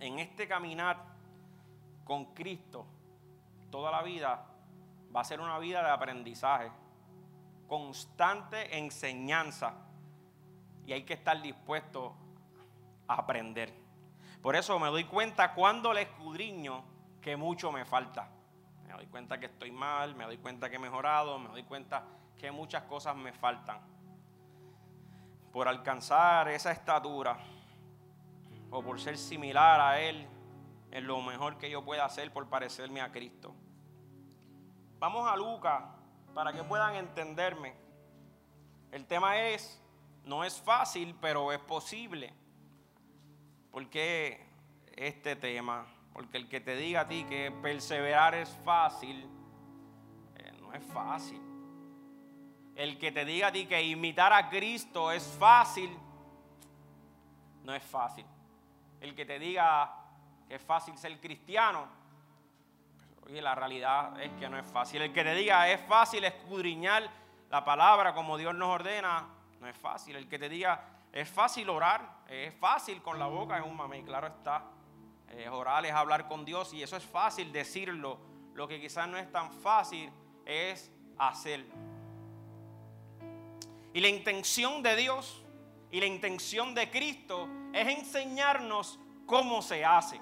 en este caminar con Cristo toda la vida va a ser una vida de aprendizaje, constante enseñanza y hay que estar dispuesto a aprender. Por eso me doy cuenta cuando le escudriño que mucho me falta. Me doy cuenta que estoy mal, me doy cuenta que he mejorado, me doy cuenta que muchas cosas me faltan. Por alcanzar esa estatura o por ser similar a Él en lo mejor que yo pueda hacer por parecerme a Cristo. Vamos a Lucas para que puedan entenderme. El tema es, no es fácil, pero es posible. ¿Por qué este tema? Porque el que te diga a ti que perseverar es fácil, eh, no es fácil. El que te diga a ti que imitar a Cristo es fácil, no es fácil. El que te diga que es fácil ser cristiano, oye, la realidad es que no es fácil. El que te diga es fácil escudriñar la palabra como Dios nos ordena, no es fácil. El que te diga es fácil orar, es fácil con la boca, es un mame, claro está. Es orar es hablar con Dios y eso es fácil decirlo. Lo que quizás no es tan fácil es hacerlo. Y la intención de Dios y la intención de Cristo es enseñarnos cómo se hace.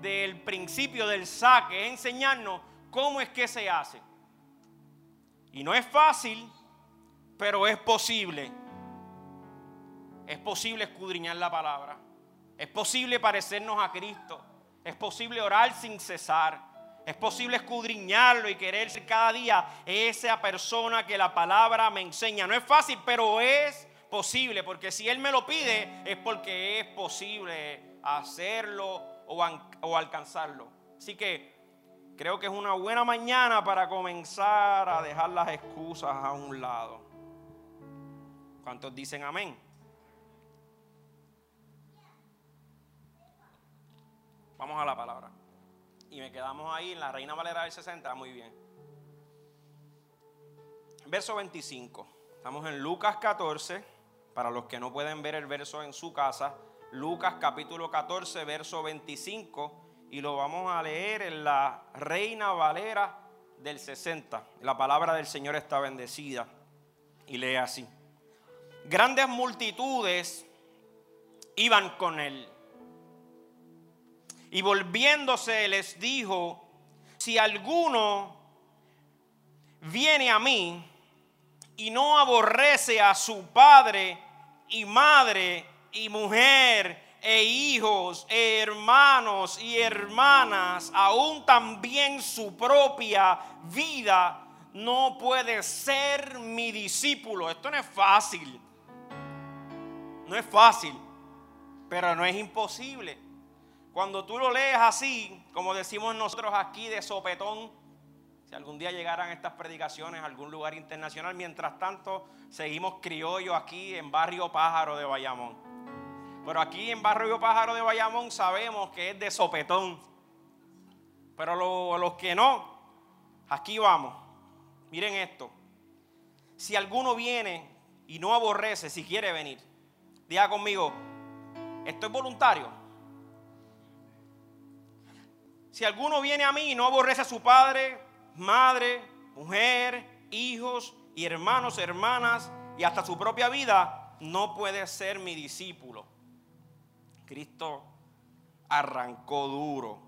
Del principio del saque, es enseñarnos cómo es que se hace. Y no es fácil, pero es posible. Es posible escudriñar la palabra. Es posible parecernos a Cristo. Es posible orar sin cesar. Es posible escudriñarlo y querer ser cada día esa persona que la palabra me enseña. No es fácil, pero es posible. Porque si Él me lo pide, es porque es posible hacerlo o, alcanzarlo. Así que creo que es una buena mañana para comenzar a dejar las excusas a un lado. ¿Cuántos dicen amén? Vamos a la palabra. Y me quedamos ahí en la Reina Valera del 60, muy bien. Verso 25. Estamos en Lucas 14. Para los que no pueden ver el verso en su casa, Lucas capítulo 14, verso 25. Y lo vamos a leer en la Reina Valera del 60. La palabra del Señor está bendecida. Y lee así. Grandes multitudes iban con él y volviéndose les dijo, si alguno viene a mí y no aborrece a su padre y madre y mujer e hijos, e hermanos y hermanas, aún también su propia vida, no puede ser mi discípulo. Esto no es fácil. No es fácil, pero no es imposible. Cuando tú lo lees así, como decimos nosotros aquí de sopetón, si algún día llegaran estas predicaciones a algún lugar internacional, mientras tanto seguimos criollos aquí en Barrio Pájaro de Bayamón. Pero aquí en Barrio Pájaro de Bayamón sabemos que es de sopetón. Pero los que no, aquí vamos. Miren esto. Si alguno viene y no aborrece, si quiere venir, diga conmigo, esto es voluntario. Si alguno viene a mí y no aborrece a su padre, madre, mujer, hijos y hermanos, hermanas y hasta su propia vida, no puede ser mi discípulo. Cristo arrancó duro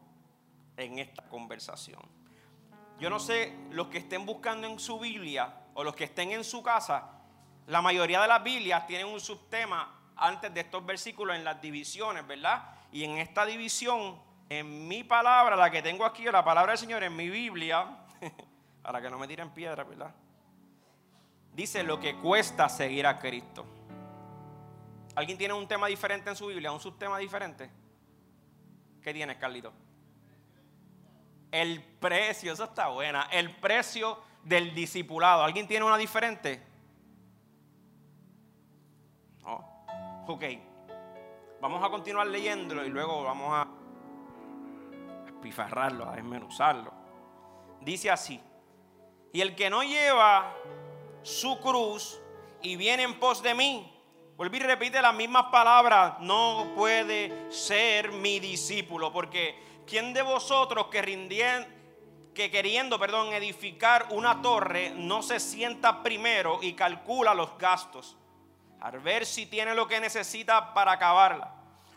en esta conversación. Yo no sé, los que estén buscando en su Biblia o los que estén en su casa, la mayoría de las Biblias tienen un subtema antes de estos versículos en las divisiones, ¿verdad? Y en esta división en mi palabra, la que tengo aquí, la palabra del Señor en mi Biblia, para que no me tiren piedra, ¿verdad? Dice lo que cuesta seguir a Cristo. ¿Alguien tiene un tema diferente en su Biblia? ¿Un subtema diferente? ¿Qué tienes, Carlito? El precio, eso está buena. El precio del discipulado. ¿Alguien tiene una diferente? No. Ok. Vamos a continuar leyéndolo y luego vamos a pifarrarlo, a desmenuzarlo. Dice así, y el que no lleva su cruz y viene en pos de mí, Vuelve y repite las mismas palabras. No puede ser mi discípulo. Porque ¿quién de vosotros que rindien, que queriendo, perdón, edificar una torre, no se sienta primero y calcula los gastos? A ver si tiene lo que necesita para acabarla.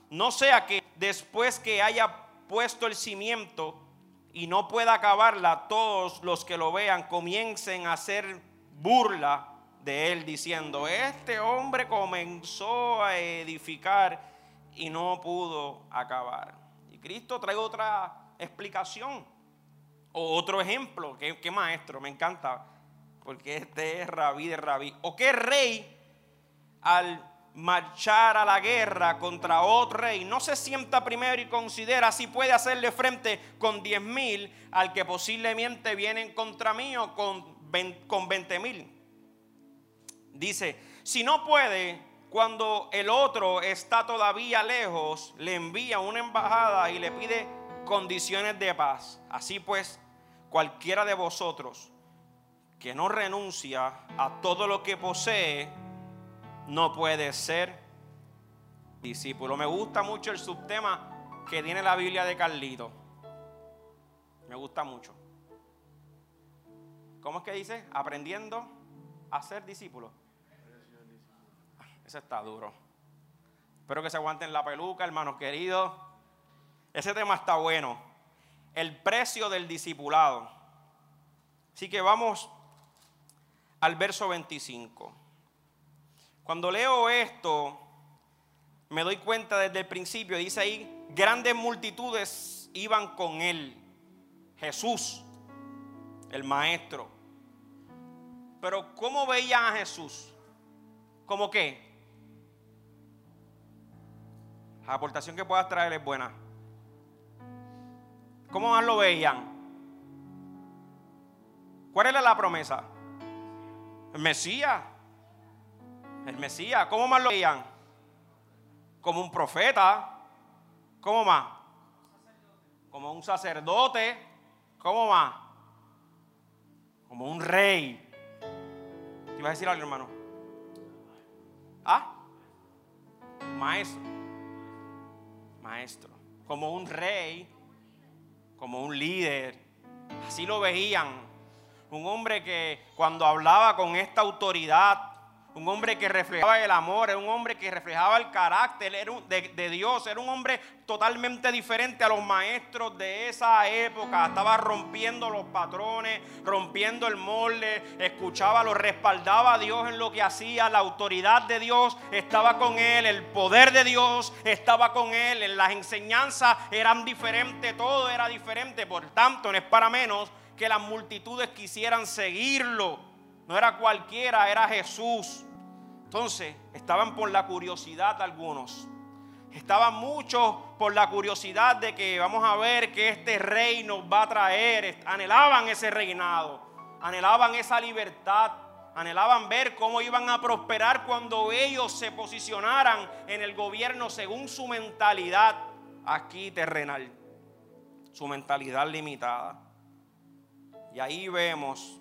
No sea que después que haya puesto el cimiento y no pueda acabarla, todos los que lo vean comiencen a hacer burla de él diciendo, este hombre comenzó a edificar y no pudo acabar. Y Cristo trae otra explicación o otro ejemplo. ¿Qué, maestro? Me encanta. Porque este es rabí de rabí. ¿O qué rey al marchar a la guerra contra otro rey no se sienta primero y considera si puede hacerle frente con diez mil al que posiblemente vienen contra mí o con, con 20 mil? Dice, si no puede, cuando el otro está todavía lejos, le envía una embajada y le pide condiciones de paz. Así pues, cualquiera de vosotros que no renuncia a todo lo que posee, no puede ser discípulo. Me gusta mucho el subtema que tiene la Biblia de Carlito. Me gusta mucho. ¿Cómo es que dice? Aprendiendo a ser discípulo. Ese está duro. Espero que se aguanten la peluca, hermanos queridos. Ese tema está bueno. El precio del discipulado. Así que vamos al verso 25. Cuando leo esto, me doy cuenta desde el principio, dice ahí, grandes multitudes iban con él. Jesús, el maestro. Pero ¿cómo veían a Jesús? ¿Cómo qué? La aportación que puedas traer es buena. ¿Cómo más lo veían? ¿Cuál era la promesa? El Mesías. El Mesías. ¿Cómo más lo veían? Como un profeta. ¿Cómo más? Como un sacerdote. ¿Cómo más? Como un rey. ¿Te ibas a decir algo, hermano? ¿Ah? Maestro maestro, como un rey, como un líder. Así lo veían. Un hombre que cuando hablaba con esta autoridad, un hombre que reflejaba el amor, era un hombre que reflejaba el carácter de, Dios, era un hombre totalmente diferente a los maestros de esa época. Estaba rompiendo los patrones, rompiendo el molde, escuchaba, lo respaldaba a Dios en lo que hacía, la autoridad de Dios estaba con él, el poder de Dios estaba con él, las enseñanzas eran diferentes, todo era diferente, por tanto no es para menos que las multitudes quisieran seguirlo no era cualquiera, era Jesús. Entonces, estaban por la curiosidad algunos. Estaban muchos por la curiosidad de que vamos a ver que este rey nos va a traer. Anhelaban ese reinado, anhelaban esa libertad, anhelaban ver cómo iban a prosperar cuando ellos se posicionaran en el gobierno según su mentalidad aquí terrenal, su mentalidad limitada. Y ahí vemos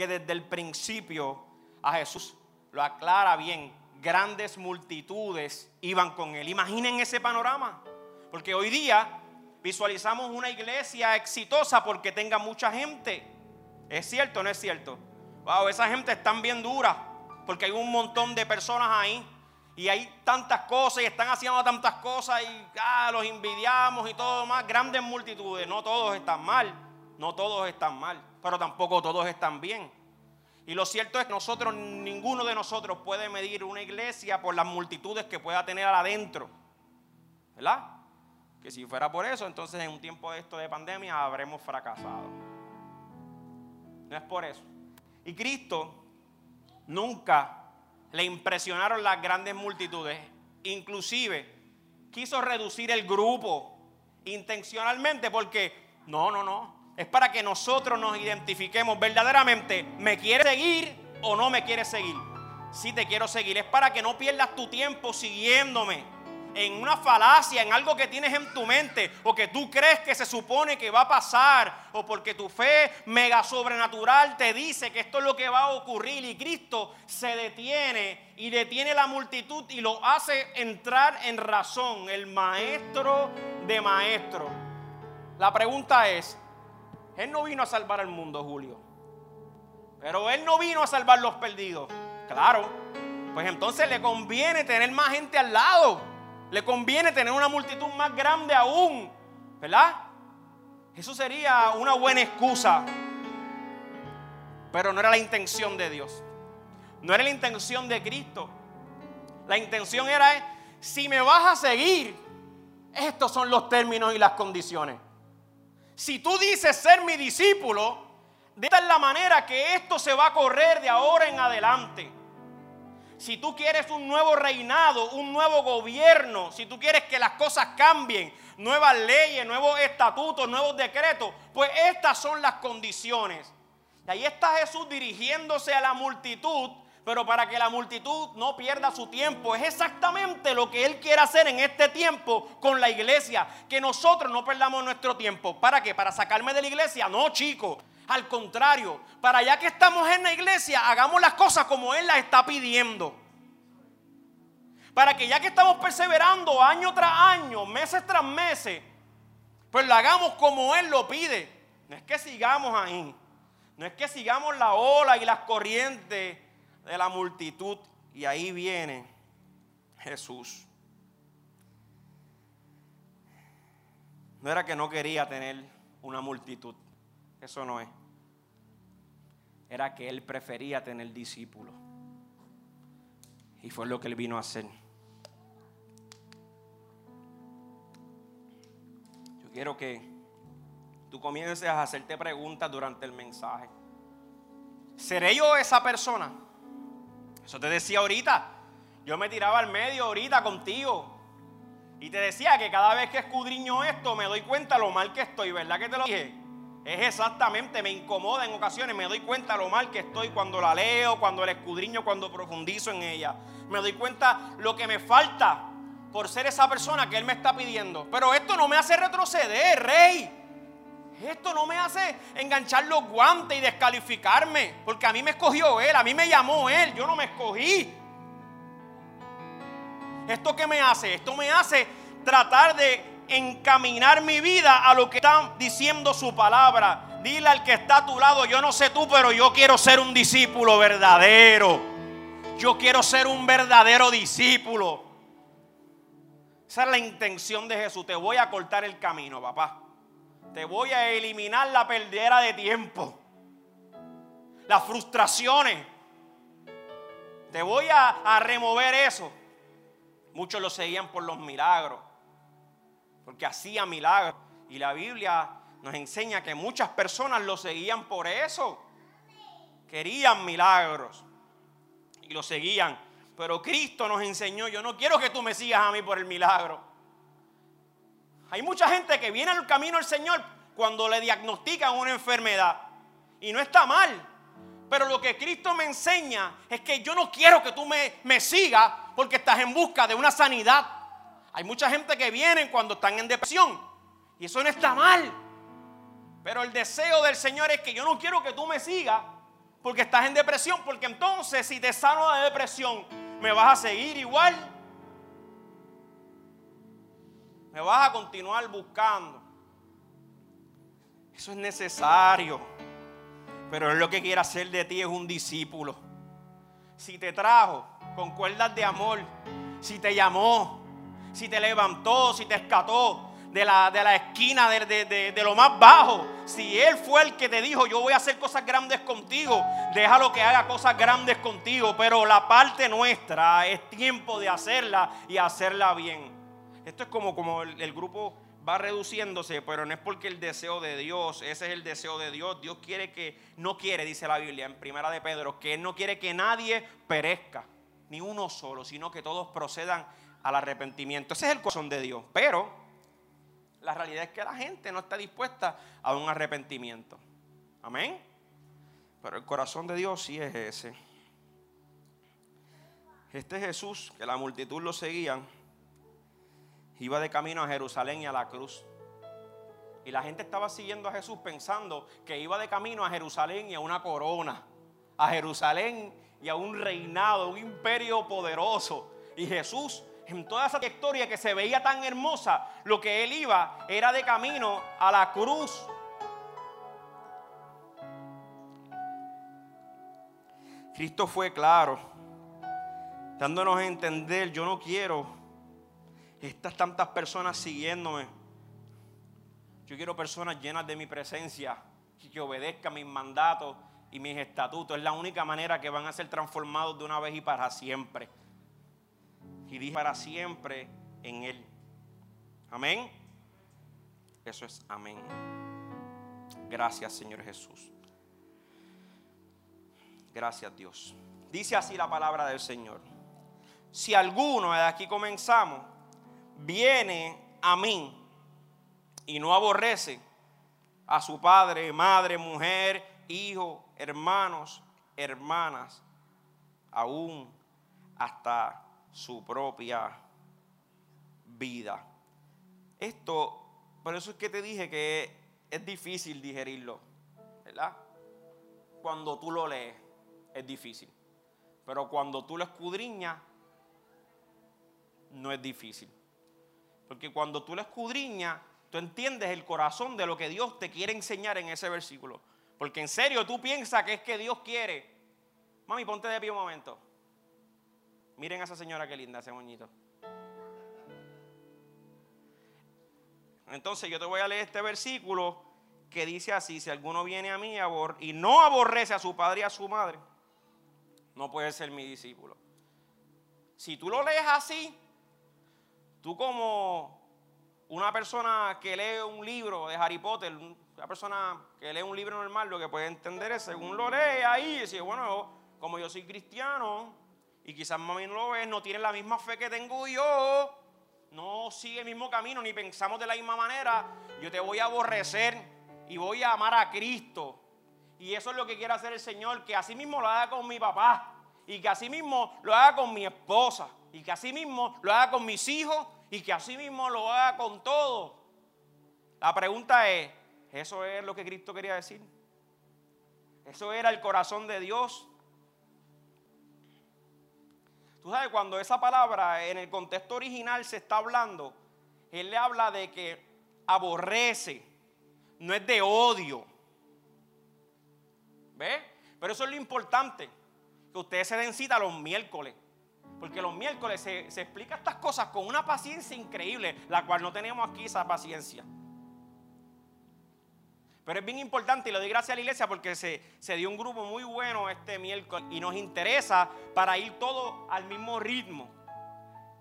que desde el principio a Jesús lo aclara bien. Grandes multitudes iban con él. Imaginen ese panorama. Porque hoy día visualizamos una iglesia exitosa porque tenga mucha gente. ¿Es cierto no es cierto? Wow, esa gente están bien dura porque hay un montón de personas ahí y hay tantas cosas y están haciendo tantas cosas y ah, los envidiamos y todo más. Grandes multitudes, no todos están mal, no todos están mal pero tampoco todos están bien. Y lo cierto es que nosotros, ninguno de nosotros puede medir una iglesia por las multitudes que pueda tener adentro. ¿Verdad? Que si fuera por eso, entonces en un tiempo de esto de pandemia habremos fracasado. No es por eso. Y Cristo nunca le impresionaron las grandes multitudes. Inclusive quiso reducir el grupo intencionalmente porque, no, no, no, es para que nosotros nos identifiquemos verdaderamente, ¿me quieres seguir o no me quieres seguir? Si te quiero seguir, es para que no pierdas tu tiempo siguiéndome. en una falacia, en algo que tienes en tu mente o que tú crees que se supone que va a pasar o porque tu fe mega sobrenatural te dice que esto es lo que va a ocurrir y Cristo se detiene y detiene la multitud y lo hace entrar en razón, el maestro de maestro. La pregunta es, Él no vino a salvar al mundo, Julio, pero Él no vino a salvar los perdidos. Claro, pues entonces le conviene tener más gente al lado. Le conviene tener una multitud más grande aún. ¿Verdad? Eso sería una buena excusa. Pero no era la intención de Dios. No era la intención de Cristo. La intención era, si me vas a seguir, estos son los términos y las condiciones. Si tú dices ser mi discípulo, de esta es la manera que esto se va a correr de ahora en adelante si tú quieres un nuevo reinado, un nuevo gobierno, si tú quieres que las cosas cambien, nuevas leyes, nuevos estatutos, nuevos decretos, pues estas son las condiciones. Y ahí está Jesús dirigiéndose a la multitud, pero para que la multitud no pierda su tiempo. Es exactamente lo que Él quiere hacer en este tiempo con la iglesia, que nosotros no perdamos nuestro tiempo. ¿Para qué? ¿Para sacarme de la iglesia? No, chicos. Al contrario, para ya que estamos en la iglesia, hagamos las cosas como Él las está pidiendo. Para que ya que estamos perseverando año tras año, meses tras meses, pues lo hagamos como Él lo pide. No es que sigamos ahí. No es que sigamos la ola y las corrientes de la multitud. Y ahí viene Jesús. No era que no quería tener una multitud. Eso no es era que él prefería tener discípulos. Y fue lo que él vino a hacer. Yo quiero que tú comiences a hacerte preguntas durante el mensaje. ¿Seré yo esa persona? Eso te decía ahorita. Yo me tiraba al medio ahorita contigo. Y te decía que cada vez que escudriño esto me doy cuenta lo mal que estoy, ¿verdad que te lo dije? Es exactamente, me incomoda en ocasiones, me doy cuenta lo mal que estoy cuando la leo, cuando la escudriño, cuando profundizo en ella. Me doy cuenta lo que me falta por ser esa persona que Él me está pidiendo. Pero esto no me hace retroceder, rey. Esto no me hace enganchar los guantes y descalificarme, porque a mí me escogió Él, a mí me llamó Él, yo no me escogí. ¿Esto qué me hace? Esto me hace tratar de encaminar mi vida a lo que está diciendo su palabra. Dile al que está a tu lado, yo no sé tú, pero yo quiero ser un discípulo verdadero. Yo quiero ser un verdadero discípulo. Esa es la intención de Jesús. Te voy a cortar el camino, papá. Te voy a eliminar la perdera de tiempo. Las frustraciones. Te voy a, a remover eso. Muchos lo seguían por los milagros porque hacía milagros. Y la Biblia nos enseña que muchas personas lo seguían por eso. Querían milagros y lo seguían. Pero Cristo nos enseñó, yo no quiero que tú me sigas a mí por el milagro. Hay mucha gente que viene al camino del Señor cuando le diagnostican una enfermedad. Y no está mal. Pero lo que Cristo me enseña es que yo no quiero que tú me, me sigas porque estás en busca de una sanidad. Hay mucha gente que viene cuando están en depresión. Y eso no está mal. Pero el deseo del Señor es que yo no quiero que tú me sigas porque estás en depresión. Porque entonces si te sano de depresión, me vas a seguir igual. Me vas a continuar buscando. Eso es necesario. Pero es lo que quiere hacer de ti es un discípulo. Si te trajo con cuerdas de amor, si te llamó, si te levantó, si te escató de la, de la esquina de, de, lo más bajo. Si Él fue el que te dijo, yo voy a hacer cosas grandes contigo, déjalo que haga cosas grandes contigo. Pero la parte nuestra es tiempo de hacerla y hacerla bien. Esto es como, como el, grupo va reduciéndose, pero no es porque el deseo de Dios, ese es el deseo de Dios. Dios quiere que, no quiere, dice la Biblia en Primera de Pedro, que Él no quiere que nadie perezca, ni uno solo, sino que todos procedan al arrepentimiento. Ese es el corazón de Dios. Pero la realidad es que la gente no está dispuesta a un arrepentimiento. Amén. Pero el corazón de Dios sí es ese. Este Jesús, que la multitud lo seguían, iba de camino a Jerusalén y a la cruz. Y la gente estaba siguiendo a Jesús pensando que iba de camino a Jerusalén y a una corona. A Jerusalén y a un reinado, un imperio poderoso. Y Jesús, en toda esa trayectoria que se veía tan hermosa, lo que él iba era de camino a la cruz. Cristo fue claro, dándonos a entender, yo no quiero estas tantas personas siguiéndome. Yo quiero personas llenas de mi presencia, que obedezcan mis mandatos y mis estatutos. Es la única manera que van a ser transformados de una vez y para siempre. Y dije para siempre en Él. Amén. Eso es amén. Gracias Señor Jesús. Gracias Dios. Dice así la palabra del Señor. Si alguno, de aquí comenzamos, viene a mí y no aborrece a su padre, madre, mujer, hijo, hermanos, hermanas, aún hasta su propia vida. Esto, por eso es que te dije que es difícil digerirlo, ¿verdad? Cuando tú lo lees, es difícil. Pero cuando tú lo escudriñas, no es difícil. Porque cuando tú lo escudriñas, tú entiendes el corazón de lo que Dios te quiere enseñar en ese versículo. Porque en serio tú piensas que es que Dios quiere. Mami, ponte de pie un momento. Miren a esa señora que linda, ese moñito. Entonces yo te voy a leer este versículo que dice así, si alguno viene a mí y no aborrece a su padre y a su madre, no puede ser mi discípulo. Si tú lo lees así, tú como una persona que lee un libro de Harry Potter, una persona que lee un libro normal, lo que puede entender es, según lo lee ahí, dice, bueno, como yo soy cristiano y quizás mami no lo ve, no tiene la misma fe que tengo yo, no sigue el mismo camino, ni pensamos de la misma manera, yo te voy a aborrecer y voy a amar a Cristo. Y eso es lo que quiere hacer el Señor, que así mismo lo haga con mi papá, y que así mismo lo haga con mi esposa, y que así mismo lo haga con mis hijos, y que así mismo lo haga con todo. La pregunta es, ¿eso es lo que Cristo quería decir? ¿Eso era el corazón de Dios? Tú sabes, cuando esa palabra en el contexto original se está hablando, Él le habla de que aborrece, no es de odio. ¿Ve? Pero eso es lo importante, que ustedes se den cita los miércoles. Porque los miércoles se, explica estas cosas con una paciencia increíble, la cual no tenemos aquí esa paciencia. Pero es bien importante y le doy gracias a la iglesia porque se, se, dio un grupo muy bueno este miércoles y nos interesa para ir todo al mismo ritmo.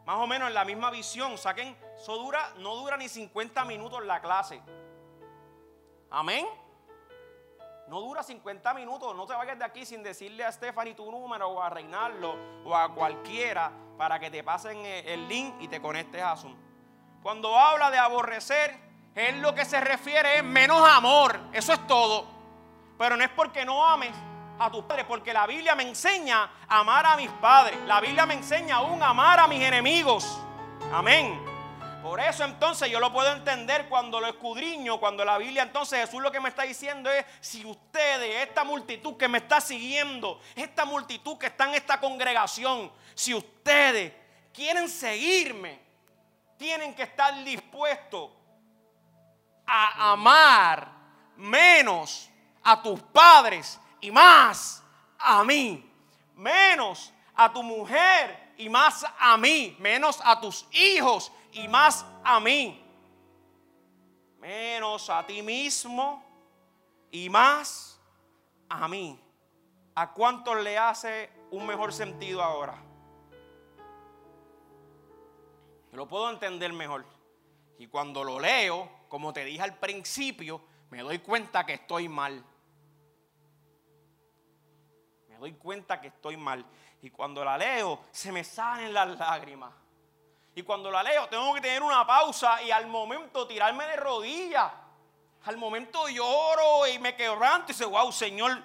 Más o menos en la misma visión. Saquen, eso dura, no dura ni 50 minutos la clase. Amén. No dura 50 minutos. No te vayas de aquí sin decirle a Stephanie tu número o a Reinaldo o a cualquiera para que te pasen el link y te conectes a Zoom. Cuando habla de aborrecer, es lo que se refiere es menos amor. Eso es todo. Pero no es porque no ames a tus padres, porque la Biblia me enseña a amar a mis padres. La Biblia me enseña aún a amar a mis enemigos. Amén. Por eso entonces yo lo puedo entender cuando lo escudriño, cuando la Biblia entonces Jesús lo que me está diciendo es, si ustedes, esta multitud que me está siguiendo, esta multitud que está en esta congregación, si ustedes quieren seguirme, tienen que estar dispuestos a amar menos a tus padres y más a mí, menos a tu mujer y más a mí, menos a tus hijos y más a mí. Menos a ti mismo y más a mí. ¿A cuántos le hace un mejor sentido ahora? Lo puedo entender mejor. Y cuando lo leo, como te dije al principio, me doy cuenta que estoy mal. Me doy cuenta que estoy mal. Y cuando la leo, se me salen las lágrimas. Y cuando la leo, tengo que tener una pausa y al momento tirarme de rodillas. Al momento lloro y me quebranto y digo, wow, Señor,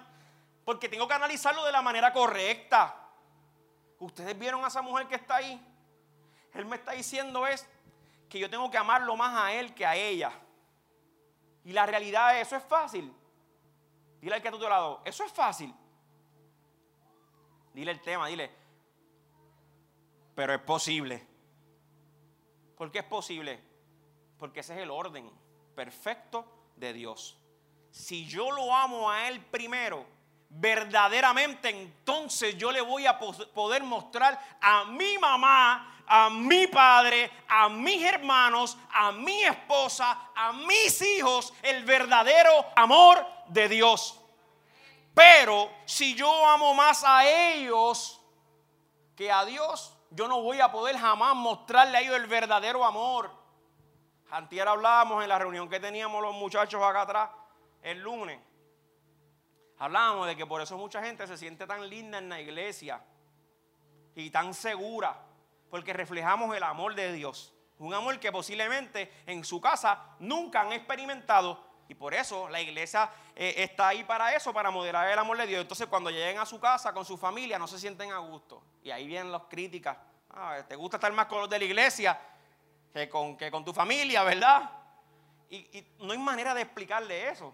porque tengo que analizarlo de la manera correcta. Ustedes vieron a esa mujer que está ahí. Él me está diciendo es que yo tengo que amarlo más a él que a ella. Y la realidad es, eso es fácil. Dile al que a tu lado, eso es fácil. Dile el tema, dile, pero es posible. ¿Por qué es posible? Porque ese es el orden perfecto de Dios. Si yo lo amo a Él primero, verdaderamente entonces yo le voy a poder mostrar a mi mamá, a mi padre, a mis hermanos, a mi esposa, a mis hijos, el verdadero amor de Dios. Pero si yo amo más a ellos que a Dios, yo no voy a poder jamás mostrarle a ellos el verdadero amor. Antier hablábamos en la reunión que teníamos los muchachos acá atrás el lunes. Hablábamos de que por eso mucha gente se siente tan linda en la iglesia y tan segura, porque reflejamos el amor de Dios. Un amor que posiblemente en su casa nunca han experimentado y por eso la iglesia eh, está ahí para eso, para moderar el amor de Dios. Entonces cuando lleguen a su casa con su familia no se sienten a gusto. Y ahí vienen las críticas. Ah, ¿Te gusta estar más con los de la iglesia que con, que con tu familia, verdad? Y, y no hay manera de explicarle eso.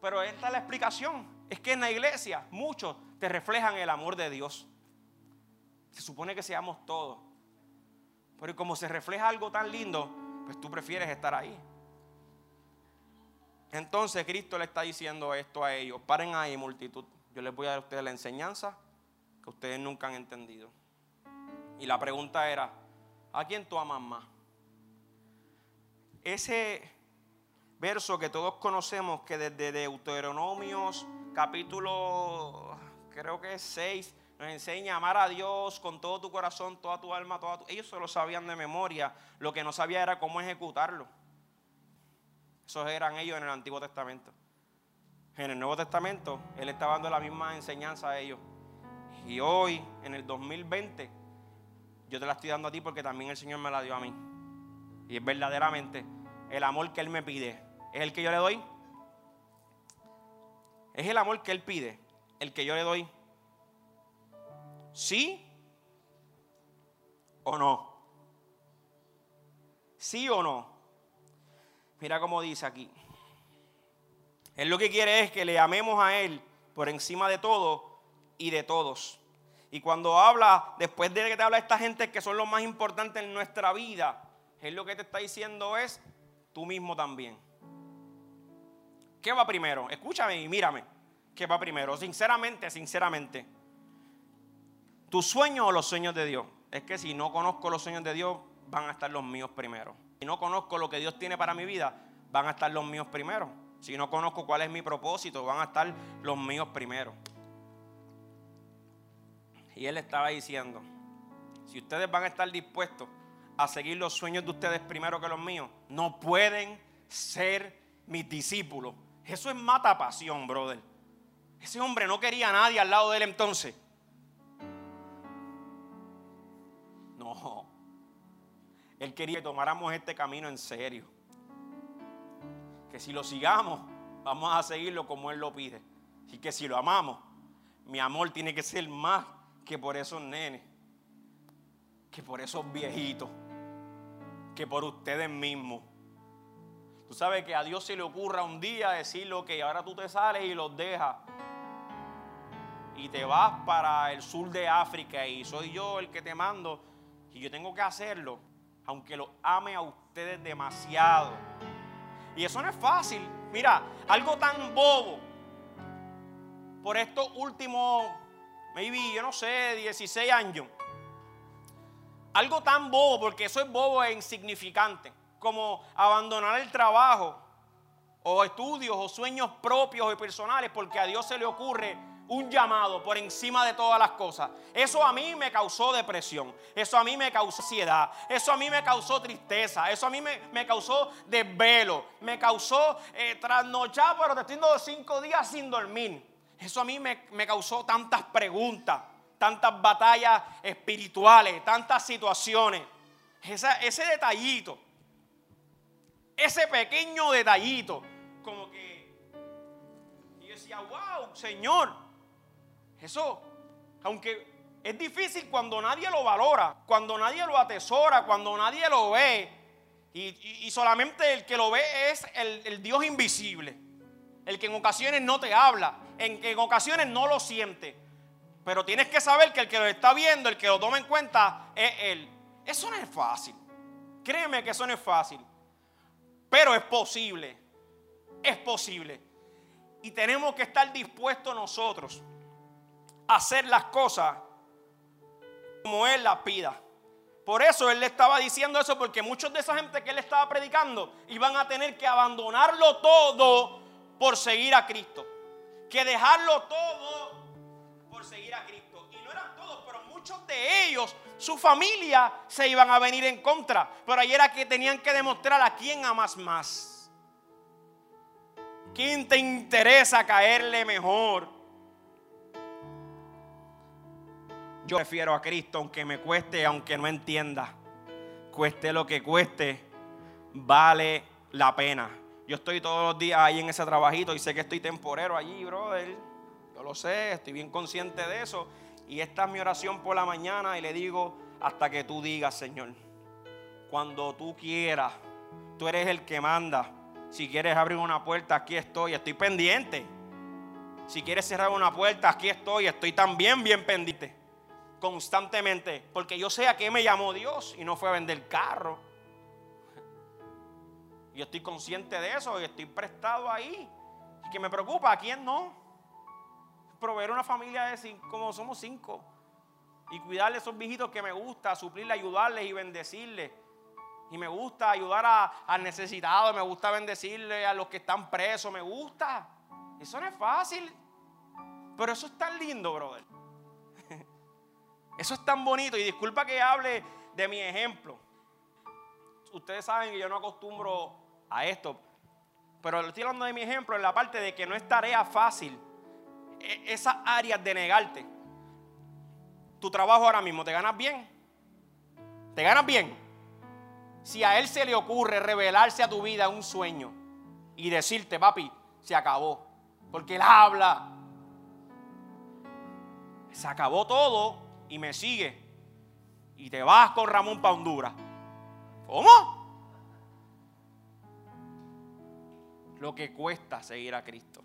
Pero esta es la explicación. Es que en la iglesia muchos te reflejan el amor de Dios. Se supone que seamos todos. Pero como se refleja algo tan lindo, pues tú prefieres estar ahí. Entonces Cristo le está diciendo esto a ellos. Paren ahí, multitud. Yo les voy a dar a ustedes la enseñanza que ustedes nunca han entendido. Y la pregunta era, ¿a quién tú amas más? Ese verso que todos conocemos que desde Deuteronomios capítulo, creo que es 6, nos enseña a amar a Dios con todo tu corazón, toda tu alma, toda tu... Ellos se lo sabían de memoria, lo que no sabía era cómo ejecutarlo. Esos eran ellos en el Antiguo Testamento. En el Nuevo Testamento, Él estaba dando la misma enseñanza a ellos. Y hoy, en el 2020, yo te la estoy dando a ti porque también el Señor me la dio a mí. Y es verdaderamente el amor que Él me pide. ¿Es el que yo le doy? ¿Es el amor que Él pide el que yo le doy? ¿Sí o no? ¿Sí o no? Mira cómo dice aquí. Él lo que quiere es que le amemos a Él por encima de todo y de todos. Y cuando habla, después de que te habla esta gente que son los más importantes en nuestra vida, Él lo que te está diciendo es tú mismo también. ¿Qué va primero? Escúchame y mírame. ¿Qué va primero? Sinceramente, sinceramente. ¿Tu sueño o los sueños de Dios? Es que si no conozco los sueños de Dios, van a estar los míos primero. Si no conozco lo que Dios tiene para mi vida, van a estar los míos primero. Si no conozco cuál es mi propósito, van a estar los míos primero. Y él estaba diciendo, si ustedes van a estar dispuestos a seguir los sueños de ustedes primero que los míos, no pueden ser mis discípulos eso es mata pasión, brother. Ese hombre no quería a nadie al lado de él entonces. No. Él quería que tomáramos este camino en serio. Que si lo sigamos, vamos a seguirlo como Él lo pide. Y que si lo amamos, mi amor tiene que ser más que por esos nenes, que por esos viejitos, que por ustedes mismos. Tú sabes que a Dios se le ocurra un día decir lo que ahora tú te sales y los dejas. Y te vas para el sur de África y soy yo el que te mando. Y yo tengo que hacerlo, aunque lo ame a ustedes demasiado. Y eso no es fácil. Mira, algo tan bobo. Por estos últimos, maybe, yo no sé, 16 años. Algo tan bobo, porque eso es bobo e insignificante como abandonar el trabajo o estudios o sueños propios y personales porque a Dios se le ocurre un llamado por encima de todas las cosas. Eso a mí me causó depresión, eso a mí me causó ansiedad, eso a mí me causó tristeza, eso a mí me, causó desvelo, me causó eh, trasnochar, pero te estoy dando cinco días sin dormir. Eso a mí me, me causó tantas preguntas, tantas batallas espirituales, tantas situaciones. ese detallito ese pequeño detallito, como que y yo decía, wow, Señor, eso, aunque es difícil cuando nadie lo valora, cuando nadie lo atesora, cuando nadie lo ve, Y, solamente el que lo ve es el, el Dios invisible. El que en ocasiones no te habla, en que en ocasiones no lo siente. Pero tienes que saber que el que lo está viendo, el que lo toma en cuenta, es Él. Eso no es fácil. Créeme que eso no es fácil. Pero es posible. Es posible. Y tenemos que estar dispuestos nosotros hacer las cosas como Él las pida. Por eso Él le estaba diciendo eso, porque muchos de esa gente que Él estaba predicando iban a tener que abandonarlo todo por seguir a Cristo. Que dejarlo todo por seguir a Cristo. Y no eran todos, pero muchos de ellos, su familia, se iban a venir en contra. Pero ahí era que tenían que demostrar a quién amas más. ¿Quién te interesa caerle mejor? Yo prefiero a Cristo aunque me cueste, aunque no entienda. Cueste lo que cueste, vale la pena. Yo estoy todos los días ahí en ese trabajito y sé que estoy temporero allí, brother. Yo lo sé, estoy bien consciente de eso. Y esta es mi oración por la mañana y le digo hasta que tú digas, Señor, cuando tú quieras, tú eres el que manda. Si quieres abrir una puerta, aquí estoy, estoy pendiente. Si quieres cerrar una puerta, aquí estoy, estoy también bien pendiente. Constantemente, porque yo sé a qué me llamó Dios y no fue a vender carro yo estoy consciente de eso y estoy prestado ahí. Y que me preocupa, ¿a quién no? Proveer una familia de cinco, como somos cinco. Y cuidarle a esos viejitos que me gusta, suplirle, ayudarles y bendecirles. Y me gusta ayudar a, al necesitado, me gusta bendecirle a los que están presos, me gusta. Eso no es fácil. Pero eso es tan lindo, brother. Eso es tan bonito. Y disculpa que hable de mi ejemplo. Ustedes saben que yo no acostumbro a esto. Pero estoy hablando de mi ejemplo en la parte de que no es tarea fácil. E, esas áreas de negarte. Tu trabajo ahora mismo, ¿te ganas bien? ¿Te ganas bien? Si a él se le ocurre revelarse a tu vida un sueño y decirte, papi, se acabó. Porque él habla. Se acabó todo y me sigue. Y te vas con Ramón para Honduras. ¿Cómo? lo que cuesta seguir a Cristo.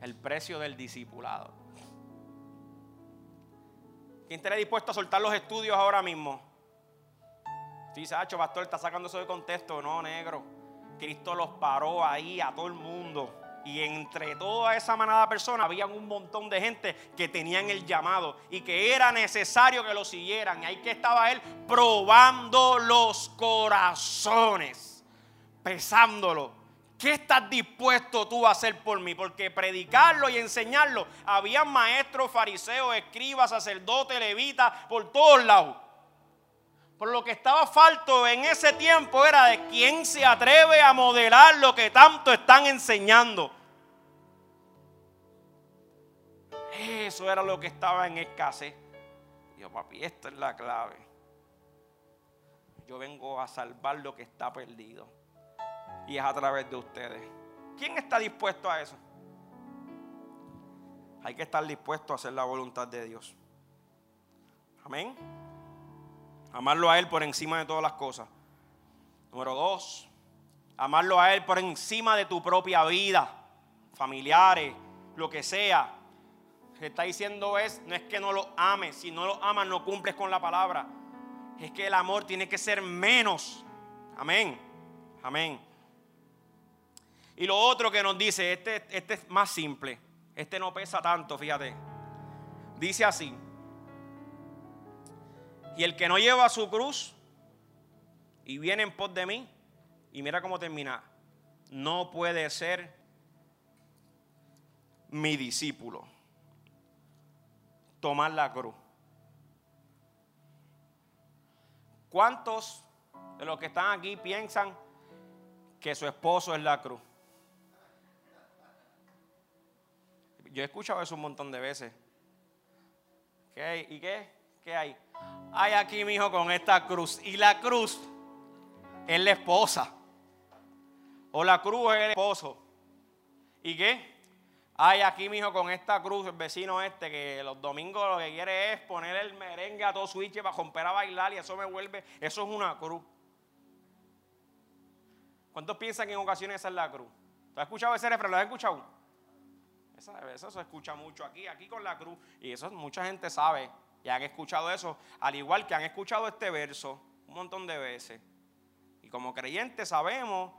El precio del discipulado. ¿Quién estaría dispuesto a soltar los estudios ahora mismo? Si Sacho, pastor, está sacando eso de contexto. No, negro. Cristo los paró ahí a todo el mundo. Y entre toda esa manada de personas había un montón de gente que tenían el llamado y que era necesario que lo siguieran. Y ahí que estaba él probando los corazones, pesándolo. ¿Qué estás dispuesto tú a hacer por mí? Porque predicarlo y enseñarlo, había maestros, fariseos, escribas, sacerdotes, levitas, por todos lados. Por lo que estaba falto en ese tiempo era de quién se atreve a modelar lo que tanto están enseñando. Eso era lo que estaba en escasez. Dios, papi, esta es la clave. Yo vengo a salvar lo que está perdido y es a través de ustedes. ¿Quién está dispuesto a eso? Hay que estar dispuesto a hacer la voluntad de Dios. Amén. Amarlo a Él por encima de todas las cosas. Número dos, amarlo a Él por encima de tu propia vida, familiares, lo que sea. Que está diciendo es, no es que no lo ames, si no lo amas no cumples con la palabra. Es que el amor tiene que ser menos. Amén. Amén. Y lo otro que nos dice, este, este es más simple, este no pesa tanto, fíjate. Dice así, y el que no lleva su cruz y viene en pos de mí, y mira cómo termina, no puede ser mi discípulo. Tomar la cruz. ¿Cuántos de los que están aquí piensan que su esposo es la cruz? Yo he escuchado eso un montón de veces. ¿Qué? ¿Y qué? ¿Qué hay? Hay aquí, mi hijo, con esta cruz. Y la cruz es la esposa. O la cruz es el esposo. ¿Y qué? Hay aquí, mi hijo, con esta cruz, el vecino este, que los domingos lo que quiere es poner el merengue a todo switch para romper a bailar y eso me vuelve, eso es una cruz. ¿Cuántos piensan que en ocasiones esa es la cruz? ¿Tú has escuchado ese refrán? ¿Lo has escuchado? Eso, se escucha mucho aquí, aquí con la cruz. Y eso mucha gente sabe y han escuchado eso, al igual que han escuchado este verso un montón de veces. Y como creyentes sabemos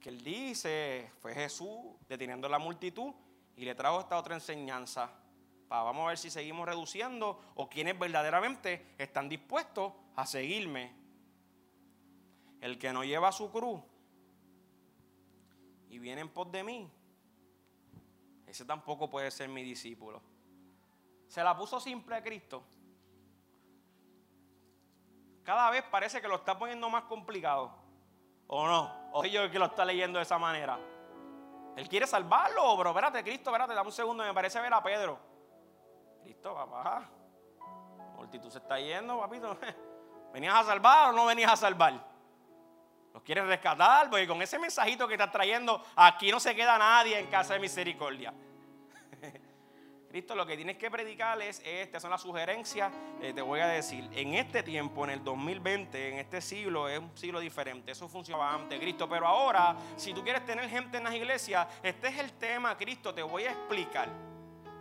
que él dice, fue Jesús deteniendo la multitud y le trajo esta otra enseñanza. vamos a ver si seguimos reduciendo o quienes verdaderamente están dispuestos a seguirme. El que no lleva su cruz y viene en pos de mí, ese tampoco puede ser mi discípulo. Se la puso simple a Cristo. Cada vez parece que lo está poniendo más complicado. ¿O no? O yo que lo está leyendo de esa manera. Él quiere salvarlo, bro. Espérate, Cristo, espérate, dame un segundo. Me parece ver a Pedro. Cristo, papá. Multitud se está yendo, papito. ¿Venías a salvar o no venías a salvar? ¿Los quieres rescatar? Porque con ese mensajito que estás trayendo, aquí no se queda nadie en casa de misericordia. Cristo, lo que tienes que predicar es, estas son las sugerencias, eh, te voy a decir, en este tiempo, en el 2020, en este siglo, es un siglo diferente, eso funcionaba antes, Cristo, pero ahora, si tú quieres tener gente en las iglesias, este es el tema, Cristo, te voy a explicar.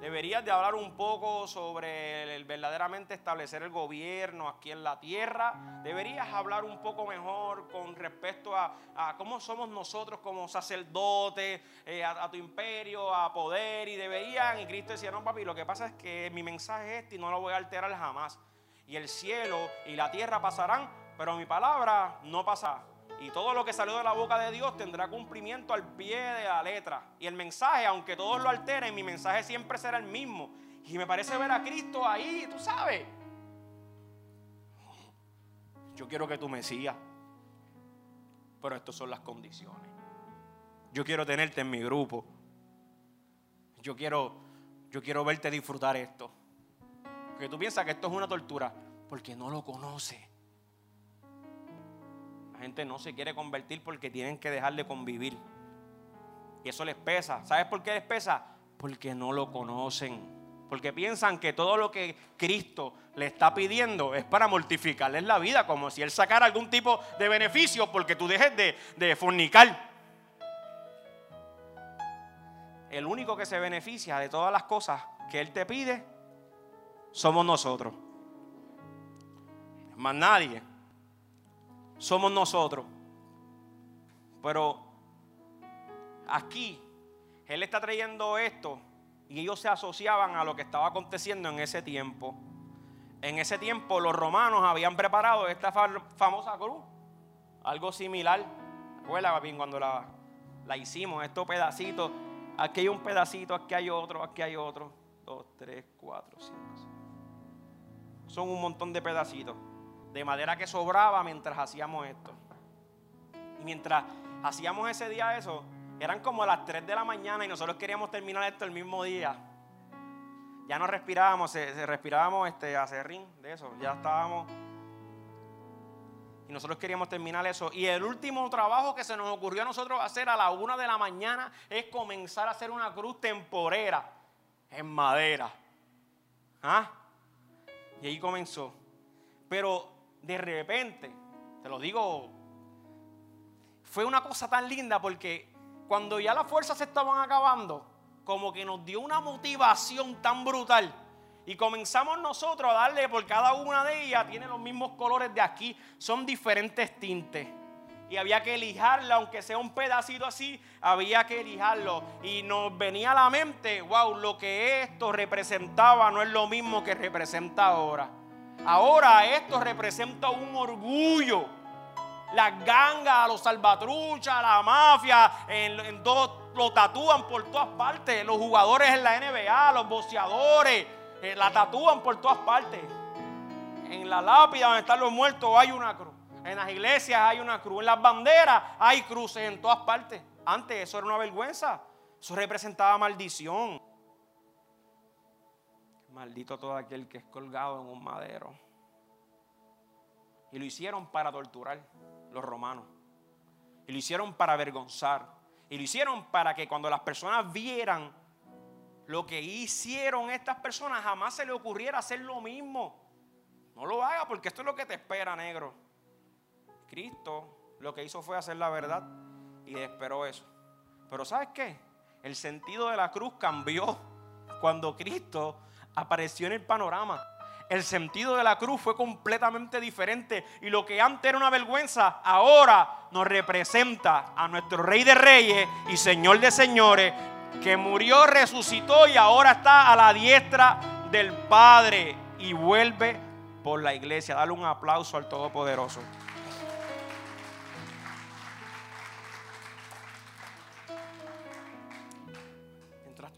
Deberías de hablar un poco sobre el, verdaderamente establecer el gobierno aquí en la tierra. Deberías hablar un poco mejor con respecto a, cómo somos nosotros como sacerdotes, eh, a, tu imperio, a poder. Y deberían, y Cristo decía, no papi, lo que pasa es que mi mensaje es este y no lo voy a alterar jamás. Y el cielo y la tierra pasarán, pero mi palabra no pasará. Y todo lo que salió de la boca de Dios tendrá cumplimiento al pie de la letra. Y el mensaje, aunque todos lo alteren, mi mensaje siempre será el mismo. Y me parece ver a Cristo ahí, tú sabes. Yo quiero que tú me sigas. Pero estas son las condiciones. Yo quiero tenerte en mi grupo. Yo quiero, yo quiero verte disfrutar esto. Porque tú piensas que esto es una tortura. Porque no lo conoce gente no se quiere convertir porque tienen que dejar de convivir. Y eso les pesa. ¿Sabes por qué les pesa? Porque no lo conocen. Porque piensan que todo lo que Cristo le está pidiendo es para mortificarles la vida, como si Él sacara algún tipo de beneficio porque tú dejes de, de fornicar. El único que se beneficia de todas las cosas que Él te pide somos nosotros. Más nadie somos nosotros. Pero aquí Él está trayendo esto y ellos se asociaban a lo que estaba aconteciendo en ese tiempo. En ese tiempo los romanos habían preparado esta famosa cruz, algo similar. ¿Recuerda, bien cuando la, la hicimos? Estos pedacitos, aquí hay un pedacito, aquí hay otro, aquí hay otro. Dos, tres, cuatro, cinco. Son un montón de pedacitos de madera que sobraba mientras hacíamos esto. Y mientras hacíamos ese día eso, eran como las 3 de la mañana y nosotros queríamos terminar esto el mismo día. Ya no respirábamos, se, respirábamos este acerrín de eso, ya estábamos. Y nosotros queríamos terminar eso. Y el último trabajo que se nos ocurrió a nosotros hacer a la 1 de la mañana es comenzar a hacer una cruz temporera en madera. ¿Ah? Y ahí comenzó. Pero de repente, te lo digo, fue una cosa tan linda porque cuando ya las fuerzas se estaban acabando, como que nos dio una motivación tan brutal. Y comenzamos nosotros a darle por cada una de ellas, tiene los mismos colores de aquí, son diferentes tintes. Y había que lijarla, aunque sea un pedacito así, había que lijarlo. Y nos venía a la mente, wow, lo que esto representaba no es lo mismo que representa ahora. Ahora esto representa un orgullo. Las gangas, los salvatruchas, la mafia, en, lo tatúan por todas partes. Los jugadores en la NBA, los boxeadores, eh, la tatúan por todas partes. En la lápida donde están los muertos hay una cruz. En las iglesias hay una cruz. En las banderas hay cruces en todas partes. Antes eso era una vergüenza. Eso representaba maldición. Maldito todo aquel que es colgado en un madero. Y lo hicieron para torturar los romanos. Y lo hicieron para avergonzar. Y lo hicieron para que cuando las personas vieran lo que hicieron estas personas, jamás se le ocurriera hacer lo mismo. No lo haga porque esto es lo que te espera, negro. Cristo lo que hizo fue hacer la verdad. y esperó eso. Pero ¿sabes qué? El sentido de la cruz cambió cuando Cristo apareció en el panorama. El sentido de la cruz fue completamente diferente y lo que antes era una vergüenza, ahora nos representa a nuestro Rey de Reyes y Señor de Señores, que murió, resucitó y ahora está a la diestra del Padre y vuelve por la iglesia. Dale un aplauso al Todopoderoso.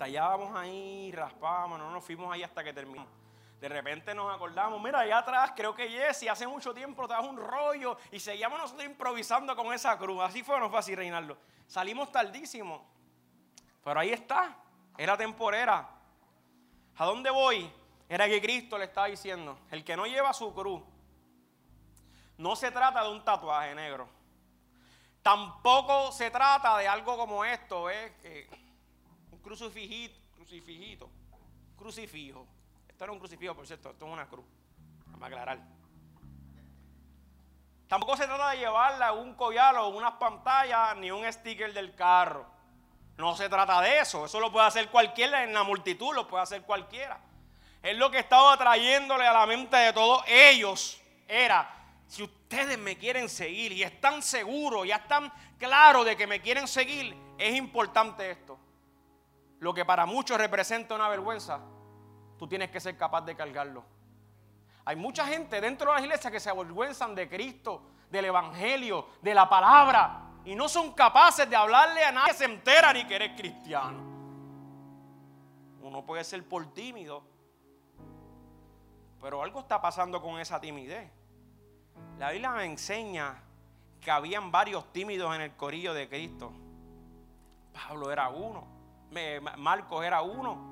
Mientras tallábamos ahí, raspábamos, no nos fuimos ahí hasta que terminó. De repente nos acordamos, mira, allá atrás creo que Jesse hace mucho tiempo trajo un rollo y seguíamos nosotros improvisando con esa cruz. Así fue, no fue así, Reinaldo. Salimos tardísimo, pero ahí está, era temporera. ¿A dónde voy? Era que Cristo le estaba diciendo, el que no lleva su cruz, no se trata de un tatuaje negro. Tampoco se trata de algo como esto, ¿ves? Crucifijito, crucifijito, crucifijo. Esto era un crucifijo, por cierto, esto es una cruz. Vamos a aclarar. Tampoco se trata de llevarla un collar o unas pantallas ni un sticker del carro. No se trata de eso. Eso lo puede hacer cualquiera en la multitud, lo puede hacer cualquiera. Es lo que estaba trayéndole a la mente de todos ellos. Era, si ustedes me quieren seguir y están seguros, ya están claros de que me quieren seguir, es importante esto. Lo que para muchos representa una vergüenza, tú tienes que ser capaz de cargarlo. Hay mucha gente dentro de la iglesia que se avergüenzan de Cristo, del Evangelio, de la palabra, y no son capaces de hablarle a nadie que se entera ni que eres cristiano. Uno puede ser por tímido, pero algo está pasando con esa timidez. La Biblia me enseña que habían varios tímidos en el corillo de Cristo. Pablo era uno, Marcos era uno.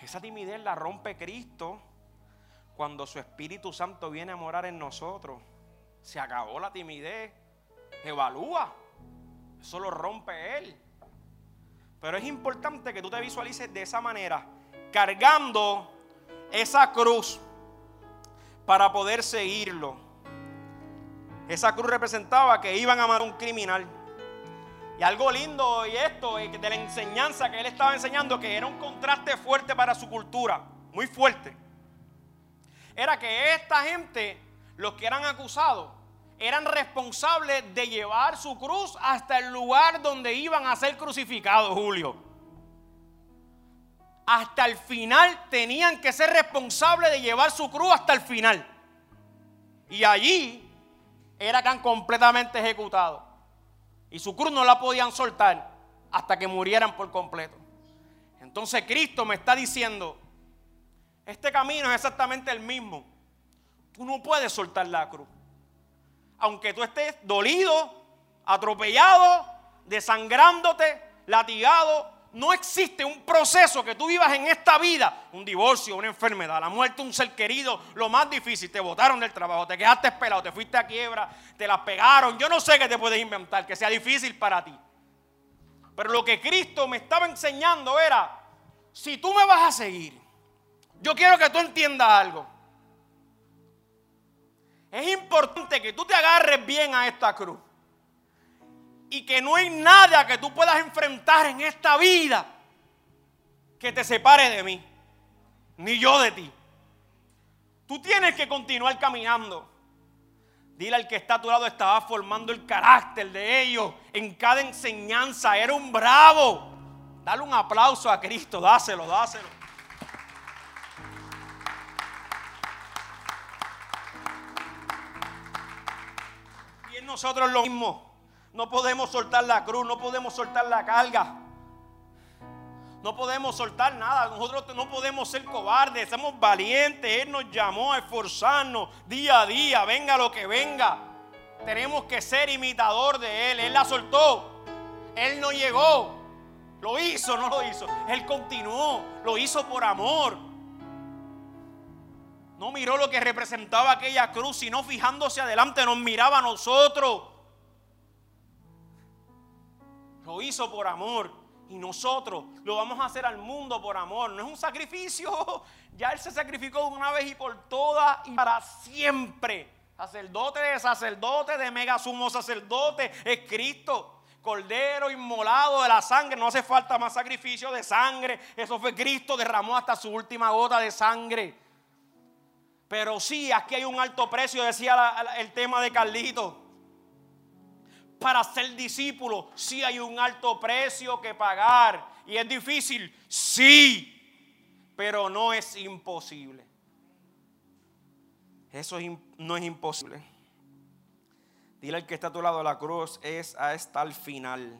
Esa timidez la rompe Cristo cuando su Espíritu Santo viene a morar en nosotros. Se acabó la timidez. Evalúa. Eso lo rompe Él. Pero es importante que tú te visualices de esa manera, cargando esa cruz para poder seguirlo. Esa cruz representaba que iban a amar a un criminal. Y algo lindo y esto de la enseñanza que él estaba enseñando, que era un contraste fuerte para su cultura, muy fuerte, era que esta gente, los que eran acusados, eran responsables de llevar su cruz hasta el lugar donde iban a ser crucificados, Julio. Hasta el final tenían que ser responsables de llevar su cruz hasta el final. Y allí eran completamente ejecutados. Y su cruz no la podían soltar hasta que murieran por completo. Entonces Cristo me está diciendo, este camino es exactamente el mismo. Tú no puedes soltar la cruz. Aunque tú estés dolido, atropellado, desangrándote, latigado, no existe un proceso que tú vivas en esta vida, un divorcio, una enfermedad, la muerte un ser querido, lo más difícil, te botaron del trabajo, te quedaste esperado, te fuiste a quiebra, te las pegaron, yo no sé qué te puedes inventar que sea difícil para ti. Pero lo que Cristo me estaba enseñando era, si tú me vas a seguir, yo quiero que tú entiendas algo. Es importante que tú te agarres bien a esta cruz y que no hay nada que tú puedas enfrentar en esta vida que te separe de mí, ni yo de ti. Tú tienes que continuar caminando. Dile al que está a tu lado, estaba formando el carácter de ellos en cada enseñanza. Era un bravo. Dale un aplauso a Cristo, dáselo, dáselo. Y en nosotros lo mismo. No podemos soltar la cruz, no podemos soltar la carga. No podemos soltar nada. Nosotros no podemos ser cobardes. Somos valientes. Él nos llamó a esforzarnos día a día. Venga lo que venga. Tenemos que ser imitador de Él. Él la soltó. Él no llegó. Lo hizo, no lo hizo. Él continuó. Lo hizo por amor. No miró lo que representaba aquella cruz, sino fijándose adelante, nos miraba a nosotros. Lo hizo por amor. Y nosotros lo vamos a hacer al mundo por amor. No es un sacrificio. Ya Él se sacrificó una vez y por todas y para siempre. Sacerdote de sacerdote, de mega sumo sacerdote, es Cristo. Cordero inmolado de la sangre, no hace falta más sacrificio de sangre. Eso fue Cristo, derramó hasta su última gota de sangre. Pero sí, aquí hay un alto precio, decía el tema de Carlito. Para ser discípulo, sí hay un alto precio que pagar. Y es difícil, sí, pero no es imposible. Eso no es imposible. Dile al que está a tu lado, la cruz es hasta el final.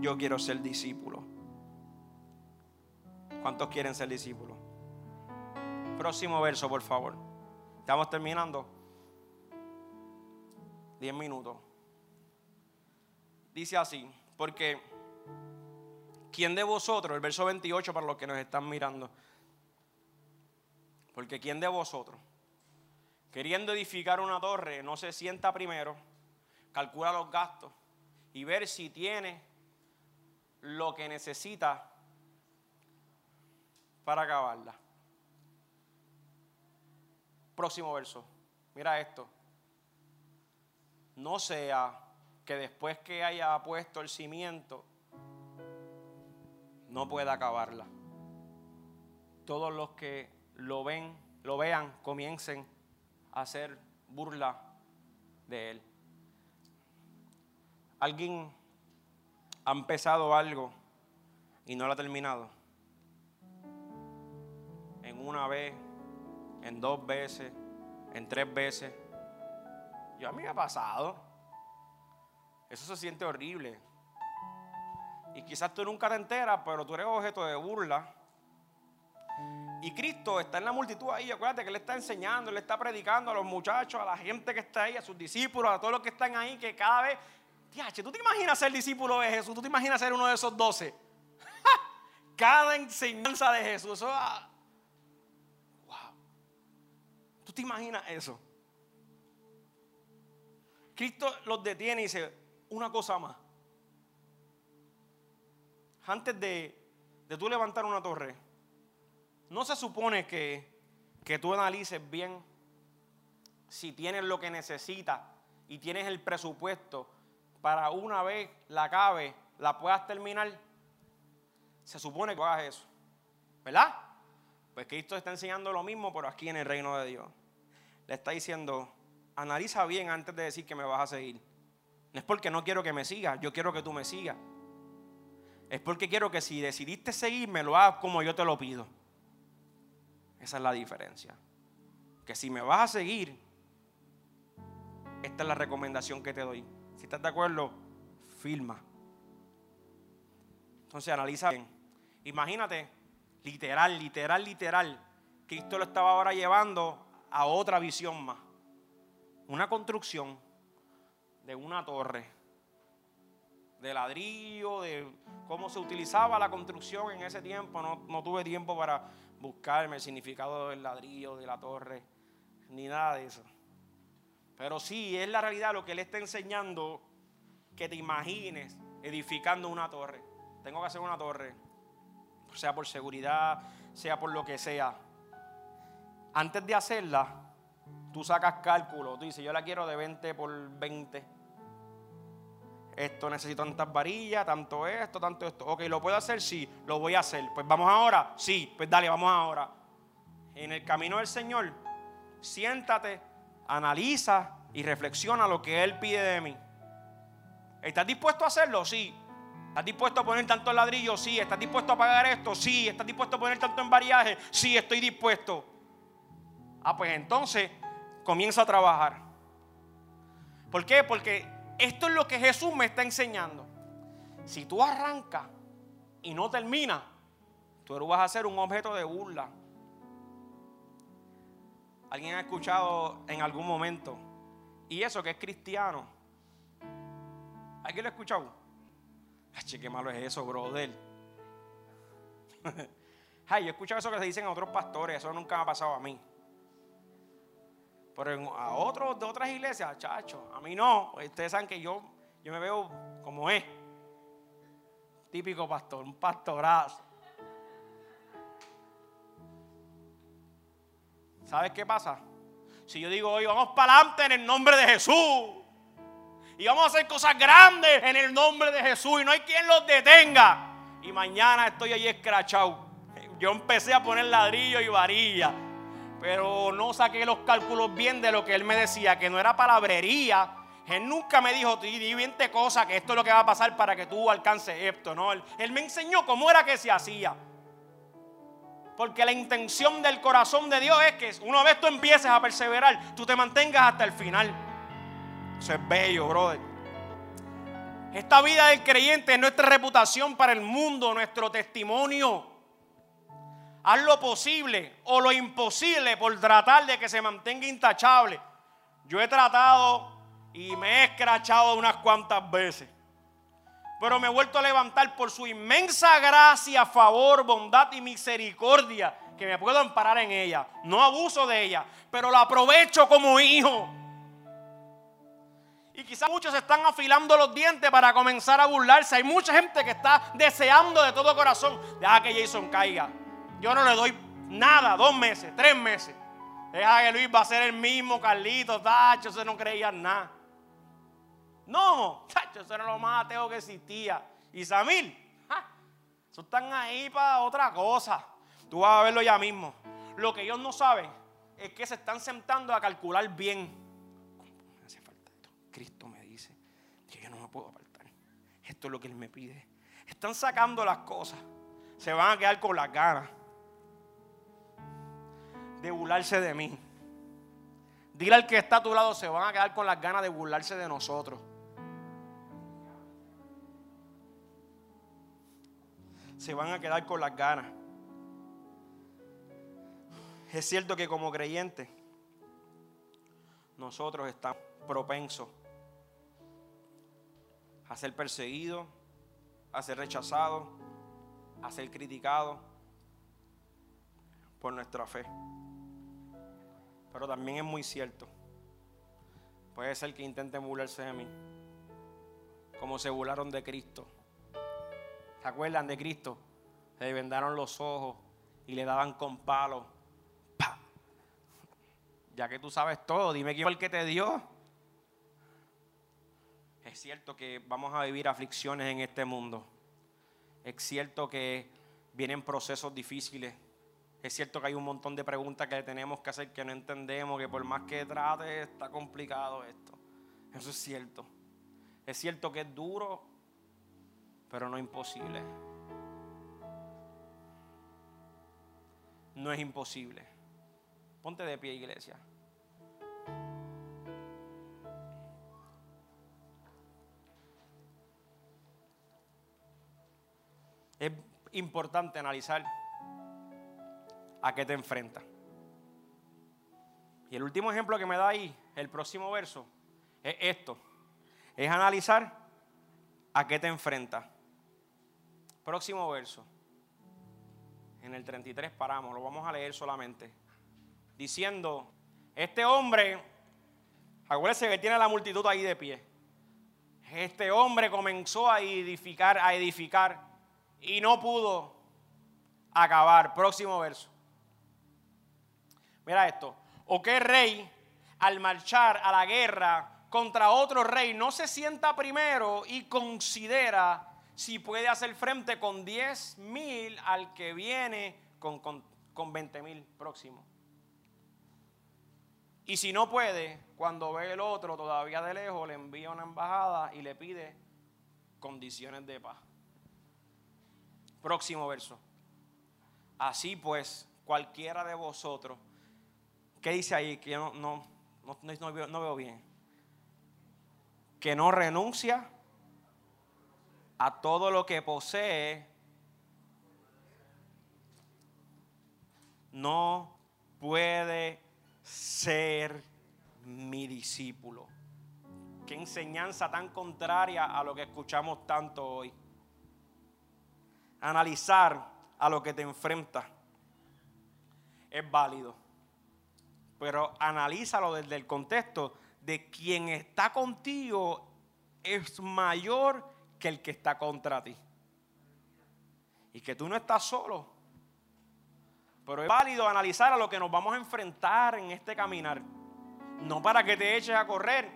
Yo quiero ser discípulo. ¿Cuántos quieren ser discípulos? Próximo verso, por favor. Estamos terminando. Diez minutos. Dice así, porque ¿quién de vosotros, el verso 28 para los que nos están mirando, porque ¿quién de vosotros, queriendo edificar una torre, no se sienta primero, calcula los gastos y ver si tiene lo que necesita para acabarla? Próximo verso. Mira esto. No sea que después que haya puesto el cimiento, no pueda acabarla. Todos los que lo ven, lo vean, comiencen a hacer burla de él. ¿Alguien ha empezado algo y no lo ha terminado? En una vez, en dos veces, en tres veces. Yo a mí me ha pasado. Eso se siente horrible. Y quizás tú nunca te enteras, pero tú eres objeto de burla y Cristo está en la multitud ahí. Acuérdate que Él está enseñando, Él está predicando a los muchachos, a la gente que está ahí, a sus discípulos, a todos los que están ahí, que cada vez. Tiache, ¿tú te imaginas ser discípulo de Jesús? ¿Tú te imaginas ser uno de esos doce? cada enseñanza de Jesús. Eso, ah, wow. ¿Tú te imaginas eso? Cristo los detiene y dice, una cosa más. Antes de, de tú levantar una torre, no se supone que, que tú analices bien si tienes lo que necesitas y tienes el presupuesto para una vez la cabe, la puedas terminar. Se supone que hagas eso. ¿Verdad? Pues Cristo está enseñando lo mismo, pero aquí en el reino de Dios. Le está diciendo, analiza bien antes de decir que me vas a seguir. No es porque no quiero que me sigas, yo quiero que tú me sigas. Es porque quiero que si decidiste seguirme, lo hagas como yo te lo pido. Esa es la diferencia. Que si me vas a seguir, esta es la recomendación que te doy. Si estás de acuerdo, firma. Entonces analiza bien. Imagínate, literal, literal, literal, Cristo lo estaba ahora llevando a otra visión más. Una construcción de una torre, de ladrillo, de cómo se utilizaba la construcción en ese tiempo. No, no tuve tiempo para buscarme el significado del ladrillo, de la torre, ni nada de eso. Pero sí, es la realidad lo que él está enseñando, que te imagines edificando una torre. Tengo que hacer una torre, sea por seguridad, sea por lo que sea. Antes de hacerla, tú sacas cálculo, tú dices, yo la quiero de 20 por 20 esto necesito tantas varillas, tanto esto, tanto esto. Ok, ¿lo puedo hacer? Sí, lo voy a hacer. Pues vamos ahora. Sí, pues dale, vamos ahora. En el camino del Señor, siéntate, analiza y reflexiona lo que Él pide de mí. ¿Estás dispuesto a hacerlo? Sí. ¿Estás dispuesto a poner tanto ladrillo? Sí. ¿Estás dispuesto a pagar esto? Sí. ¿Estás dispuesto a poner tanto en variaje? Sí, estoy dispuesto. Ah, pues entonces comienza a trabajar. ¿Por qué? Porque esto es lo que Jesús me está enseñando. Si tú arrancas y no terminas, tú vas a ser un objeto de burla. ¿Alguien ha escuchado en algún momento? Y eso que es cristiano. ¿Alguien lo ha escuchado? Ay, qué malo es eso, brother. Ay, yo he escuchado eso que se dicen a otros pastores, eso nunca me ha pasado a mí. Pero a otros de otras iglesias, chacho, a mí no. Ustedes saben que yo, yo me veo como es. Típico pastor, un pastorazo. ¿Sabes qué pasa? Si yo digo hoy vamos para adelante en el nombre de Jesús y vamos a hacer cosas grandes en el nombre de Jesús y no hay quien los detenga. Y mañana estoy ahí escrachado. Yo empecé a poner ladrillo y varilla, pero no saqué los cálculos bien de lo que él me decía, que no era palabrería. Él nunca me dijo, di 20 cosas, que esto es lo que va a pasar para que tú alcances esto. No, él, él me enseñó cómo era que se hacía. Porque la intención del corazón de Dios es que una vez tú empieces a perseverar, tú te mantengas hasta el final. Eso es bello, brother. Esta vida del creyente es nuestra reputación para el mundo, nuestro testimonio. Haz lo posible o lo imposible por tratar de que se mantenga intachable. Yo he tratado y me he escrachado unas cuantas veces pero me he vuelto a levantar por su inmensa gracia, favor, bondad y misericordia, que me puedo amparar en ella. No abuso de ella, pero la aprovecho como hijo. Y quizás muchos están afilando los dientes para comenzar a burlarse. Hay mucha gente que está deseando de todo corazón, deja que Jason caiga. Yo no le doy nada, dos meses, tres meses. Deja que Luis va a ser el mismo, Carlitos, Tacho, se no creía nada. No, chacho, eso era lo más ateo que existía. Y Samil, eso están ahí para otra cosa. Tú vas a verlo ya mismo. Lo que ellos no saben es que se están sentando a calcular bien. Me hace falta esto. Cristo me dice que yo no me puedo apartar. Esto es lo que Él me pide. Están sacando las cosas. Se van a quedar con las ganas de burlarse de mí. Dile al que está a tu lado, se van a quedar con las ganas de burlarse de nosotros. se van a quedar con las ganas. Es cierto que como creyentes nosotros estamos propensos a ser perseguidos, a ser rechazados, a ser criticados por nuestra fe. Pero también es muy cierto. Puede ser que intenten burlarse de mí, como se burlaron de Cristo. ¿Se acuerdan de Cristo? Le vendaron los ojos y le daban con palos. Ya que tú sabes todo, dime quién fue el que te dio. Es cierto que vamos a vivir aflicciones en este mundo. Es cierto que vienen procesos difíciles. Es cierto que hay un montón de preguntas que tenemos que hacer que no entendemos, que por más que trate está complicado esto. Eso es cierto. Es cierto que es duro pero no imposible. No es imposible. Ponte de pie, iglesia. Es importante analizar a qué te enfrentas. Y el último ejemplo que me da ahí, el próximo verso, es esto. Es analizar a qué te enfrentas. Próximo verso. En el 33 paramos, lo vamos a leer solamente. Diciendo, este hombre, acuérdense que tiene la multitud ahí de pie. Este hombre comenzó a edificar, a edificar y no pudo acabar. Próximo verso. Mira esto. ¿O qué rey al marchar a la guerra contra otro rey no se sienta primero y considera si puede hacer frente con 10 mil al que viene con, con, 20 mil próximo. Y si no puede, cuando ve el otro todavía de lejos, le envía una embajada y le pide condiciones de paz. Próximo verso. Así pues, cualquiera de vosotros, ¿qué dice ahí? Que yo no, no, no, veo, no veo bien. Que no renuncia a todo lo que posee, no puede ser mi discípulo. Qué enseñanza tan contraria a lo que escuchamos tanto hoy. Analizar a lo que te enfrenta es válido, pero analízalo desde el contexto de quien está contigo es mayor que el que está contra ti. Y que tú no estás solo. Pero es válido analizar a lo que nos vamos a enfrentar en este caminar. No para que te eches a correr,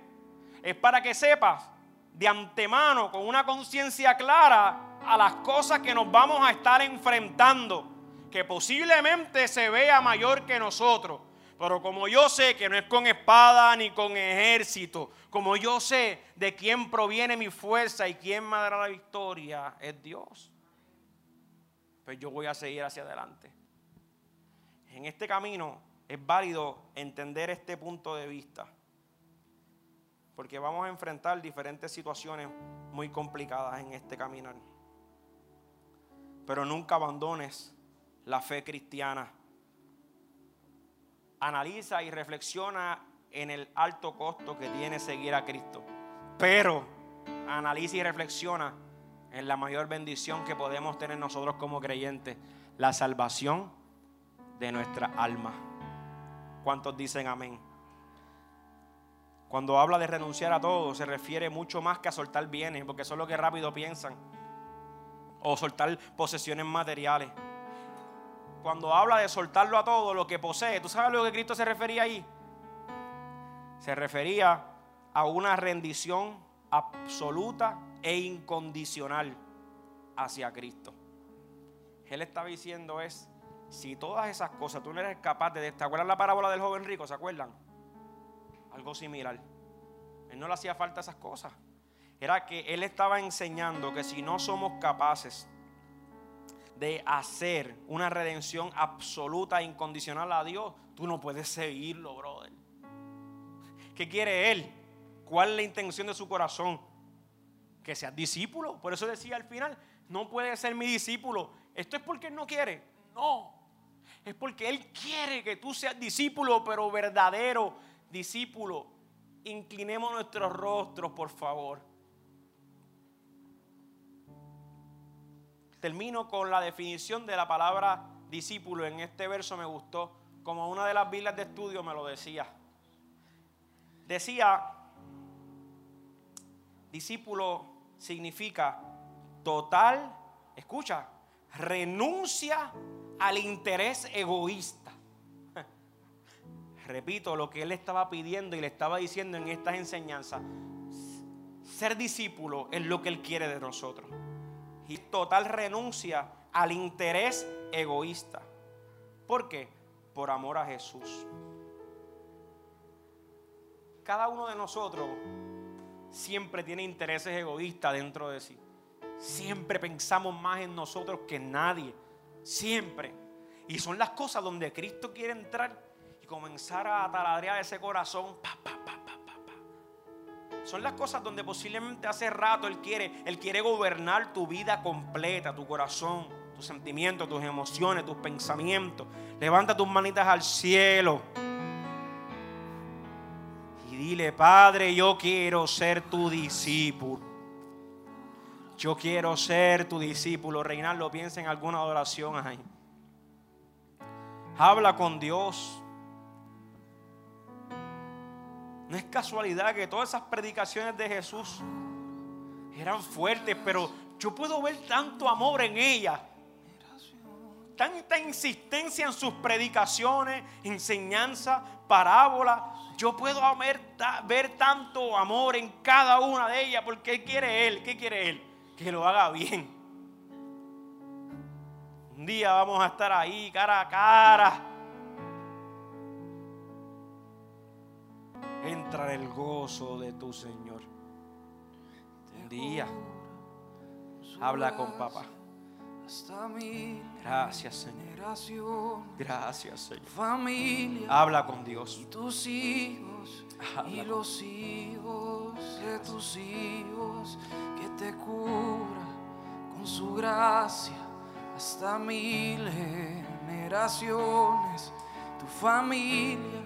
es para que sepas de antemano, con una conciencia clara, a las cosas que nos vamos a estar enfrentando, que posiblemente se vea mayor que nosotros. Pero como yo sé que no es con espada ni con ejército, como yo sé de quién proviene mi fuerza y quién me dará la victoria, es Dios. Pues yo voy a seguir hacia adelante. En este camino es válido entender este punto de vista. Porque vamos a enfrentar diferentes situaciones muy complicadas en este caminar. Pero nunca abandones la fe cristiana analiza y reflexiona en el alto costo que tiene seguir a Cristo. Pero analiza y reflexiona en la mayor bendición que podemos tener nosotros como creyentes, la salvación de nuestra alma. ¿Cuántos dicen amén? Cuando habla de renunciar a todo, se refiere mucho más que a soltar bienes, porque eso es lo que rápido piensan. O soltar posesiones materiales cuando habla de soltarlo a todo lo que posee, ¿tú sabes a lo que Cristo se refería ahí? Se refería a una rendición absoluta e incondicional hacia Cristo. Él estaba diciendo es, si todas esas cosas tú no eres capaz de... ¿Te acuerdas la parábola del joven rico? ¿Se acuerdan? Algo similar. Él no le hacía falta esas cosas. Era que él estaba enseñando que si no somos capaces de hacer una redención absoluta e incondicional a Dios, tú no puedes seguirlo, brother. ¿Qué quiere Él? ¿Cuál es la intención de su corazón? Que seas discípulo. Por eso decía al final, no puede ser mi discípulo. Esto es porque Él no quiere. No. Es porque Él quiere que tú seas discípulo, pero verdadero discípulo. Inclinemos nuestros rostros, por favor. Termino con la definición de la palabra discípulo. En este verso me gustó, como una de las Biblias de estudio me lo decía. Decía, discípulo significa total, escucha, renuncia al interés egoísta. Repito lo que él estaba pidiendo y le estaba diciendo en estas enseñanzas. Ser discípulo es lo que él quiere de nosotros y total renuncia al interés egoísta. ¿Por qué? Por amor a Jesús. Cada uno de nosotros siempre tiene intereses egoístas dentro de sí. Siempre pensamos más en nosotros que en nadie. Siempre. Y son las cosas donde Cristo quiere entrar y comenzar a taladrear ese corazón. Pa, son las cosas donde posiblemente hace rato Él quiere, Él quiere gobernar tu vida completa, tu corazón, tus sentimientos, tus emociones, tus pensamientos. Levanta tus manitas al cielo. Y dile, Padre, yo quiero ser tu discípulo. Yo quiero ser tu discípulo. Reinaldo, piensa en alguna adoración ahí. Habla con Dios. No es casualidad que todas esas predicaciones de Jesús eran fuertes, pero yo puedo ver tanto amor en ellas. Tanta insistencia en sus predicaciones, enseñanza, parábola. Yo puedo ver, ver tanto amor en cada una de ellas porque ¿qué quiere Él? ¿Qué quiere Él? Que lo haga bien. Un día vamos a estar ahí cara a cara entra el gozo de tu Señor. Un día, habla con papá. Gracias, Señor. Gracias, Señor. Familia. Habla con Dios. Y tus hijos. y los hijos de tus hijos. Que te cubra con su gracia. Hasta mil generaciones. Tu familia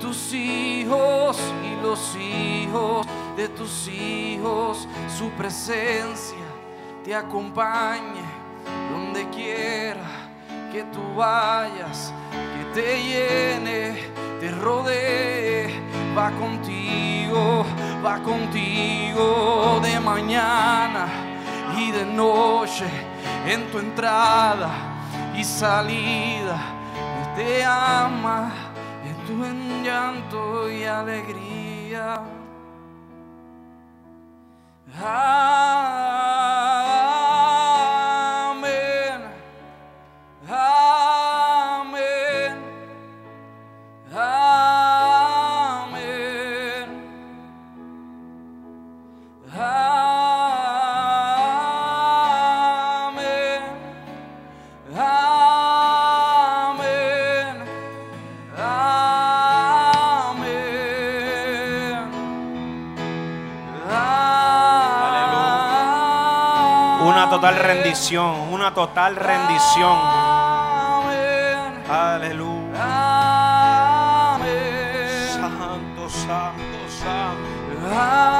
tus hijos y los hijos de tus hijos, su presencia te acompañe donde quiera que tú vayas, que te llene, te rodee, va contigo, va contigo de mañana y de noche en tu entrada y salida. Te ama tú en llanto y alegría. Ah, rendición, una total rendición. Amén. Aleluya. Amén. Santo, santo, santo. Amén.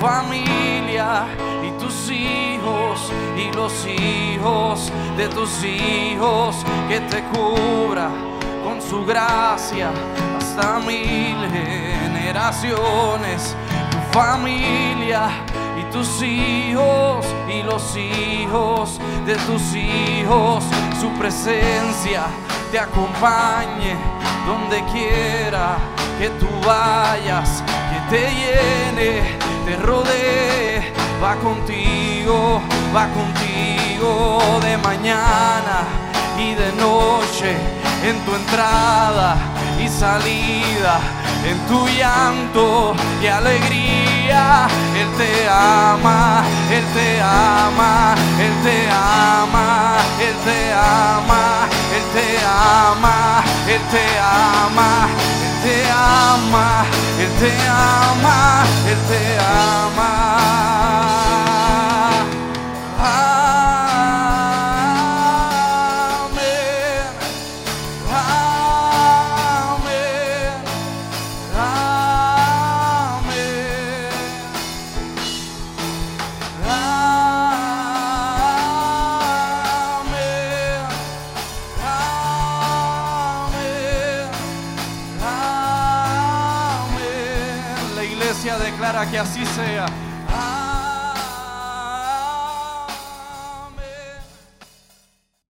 Familia y tus hijos y los hijos de tus hijos que te cura con su gracia hasta mil generaciones. Tu familia y tus hijos y los hijos de tus hijos, su presencia te acompañe donde quiera que tú vayas, que te llene, te rodee, va contigo, va contigo de mañana y de noche, en tu entrada y salida, en tu llanto y alegría. Él te ama, Él te ama, Él te ama, Él te ama, Él te ama, Él te ama, Él te ama, Él te ama, Él te ama. Merci.